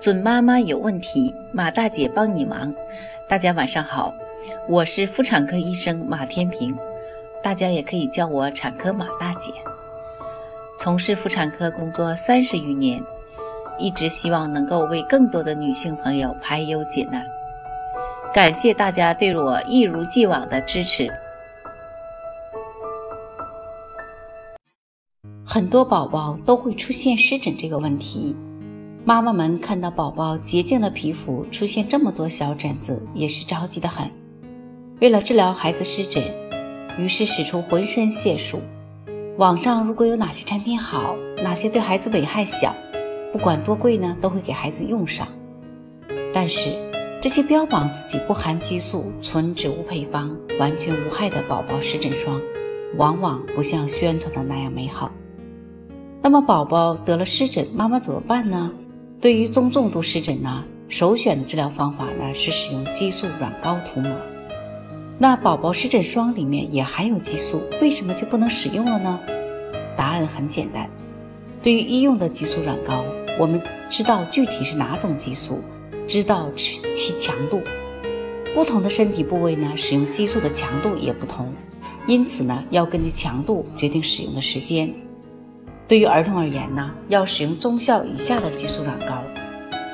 准妈妈有问题，马大姐帮你忙。大家晚上好，我是妇产科医生马天平，大家也可以叫我产科马大姐。从事妇产科工作三十余年，一直希望能够为更多的女性朋友排忧解难。感谢大家对我一如既往的支持。很多宝宝都会出现湿疹这个问题。妈妈们看到宝宝洁净的皮肤出现这么多小疹子，也是着急的很。为了治疗孩子湿疹，于是使出浑身解数。网上如果有哪些产品好，哪些对孩子危害小，不管多贵呢，都会给孩子用上。但是这些标榜自己不含激素、纯植物配方、完全无害的宝宝湿疹霜，往往不像宣传的那样美好。那么宝宝得了湿疹，妈妈怎么办呢？对于中重度湿疹呢，首选的治疗方法呢是使用激素软膏涂抹。那宝宝湿疹霜里面也含有激素，为什么就不能使用了呢？答案很简单，对于医用的激素软膏，我们知道具体是哪种激素，知道其其强度。不同的身体部位呢，使用激素的强度也不同，因此呢，要根据强度决定使用的时间。对于儿童而言呢，要使用中效以下的激素软膏；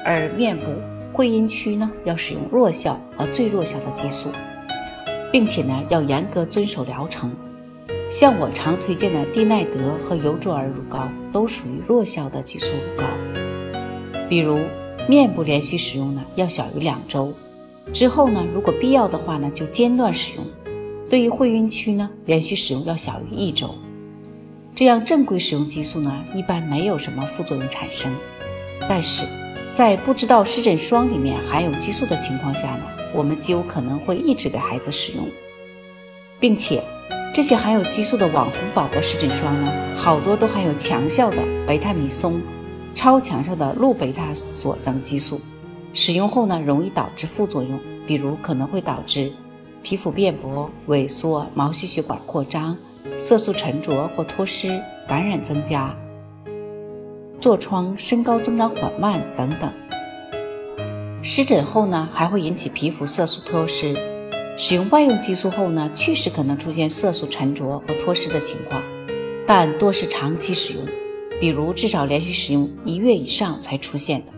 而面部、会阴区呢，要使用弱效和最弱效的激素，并且呢，要严格遵守疗程。像我常推荐的地奈德和尤卓尔乳膏，都属于弱效的激素乳膏。比如面部连续使用呢，要小于两周，之后呢，如果必要的话呢，就间断使用。对于会阴区呢，连续使用要小于一周。这样正规使用激素呢，一般没有什么副作用产生。但是，在不知道湿疹霜里面含有激素的情况下呢，我们极有可能会一直给孩子使用，并且这些含有激素的网红宝宝湿疹霜呢，好多都含有强效的贝塔米松、超强效的氯贝塔索等激素，使用后呢，容易导致副作用，比如可能会导致皮肤变薄、萎缩、毛细血管扩张。色素沉着或脱失，感染增加，痤疮、身高增长缓慢等等。湿疹后呢，还会引起皮肤色素脱失。使用外用激素后呢，确实可能出现色素沉着或脱失的情况，但多是长期使用，比如至少连续使用一月以上才出现的。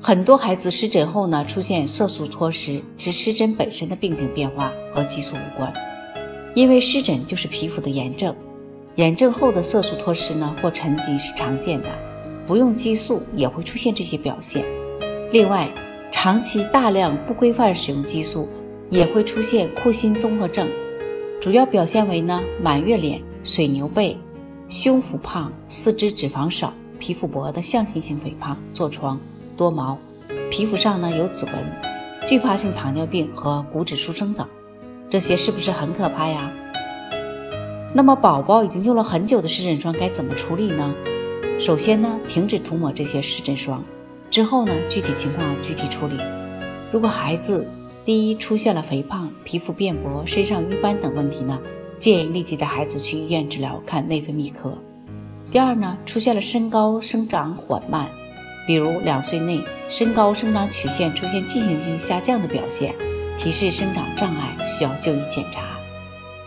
很多孩子湿疹后呢，出现色素脱失，是湿疹本身的病情变化，和激素无关。因为湿疹就是皮肤的炎症，炎症后的色素脱失呢或沉积是常见的，不用激素也会出现这些表现。另外，长期大量不规范使用激素也会出现库欣综合症，主要表现为呢满月脸、水牛背、胸腹胖、四肢脂肪少、皮肤薄的象形性肥胖、痤疮、多毛，皮肤上呢有紫纹、继发性糖尿病和骨质疏松等。这些是不是很可怕呀？那么宝宝已经用了很久的湿疹霜该怎么处理呢？首先呢，停止涂抹这些湿疹霜，之后呢，具体情况具体处理。如果孩子第一出现了肥胖、皮肤变薄、身上瘀斑等问题呢，建议立即带孩子去医院治疗，看内分泌科。第二呢，出现了身高生长缓慢，比如两岁内身高生长曲线出现进行性下降的表现。提示生长障碍需要就医检查。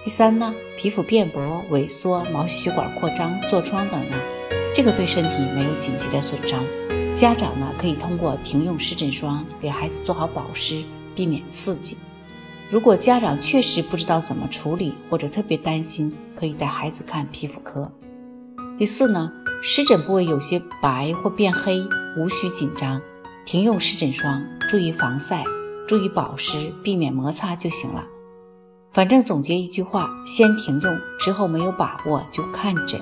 第三呢，皮肤变薄、萎缩、毛细血管扩张、痤疮等呢，这个对身体没有紧急的损伤，家长呢可以通过停用湿疹霜给孩子做好保湿，避免刺激。如果家长确实不知道怎么处理或者特别担心，可以带孩子看皮肤科。第四呢，湿疹部位有些白或变黑，无需紧张，停用湿疹霜，注意防晒。注意保湿，避免摩擦就行了。反正总结一句话：先停用，之后没有把握就看诊。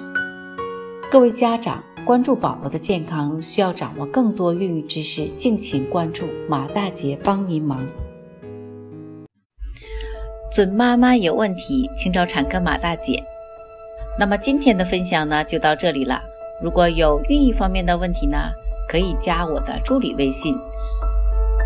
各位家长关注宝宝的健康，需要掌握更多孕育知识，敬请关注马大姐帮您忙。准妈妈有问题，请找产科马大姐。那么今天的分享呢，就到这里了。如果有孕育方面的问题呢，可以加我的助理微信。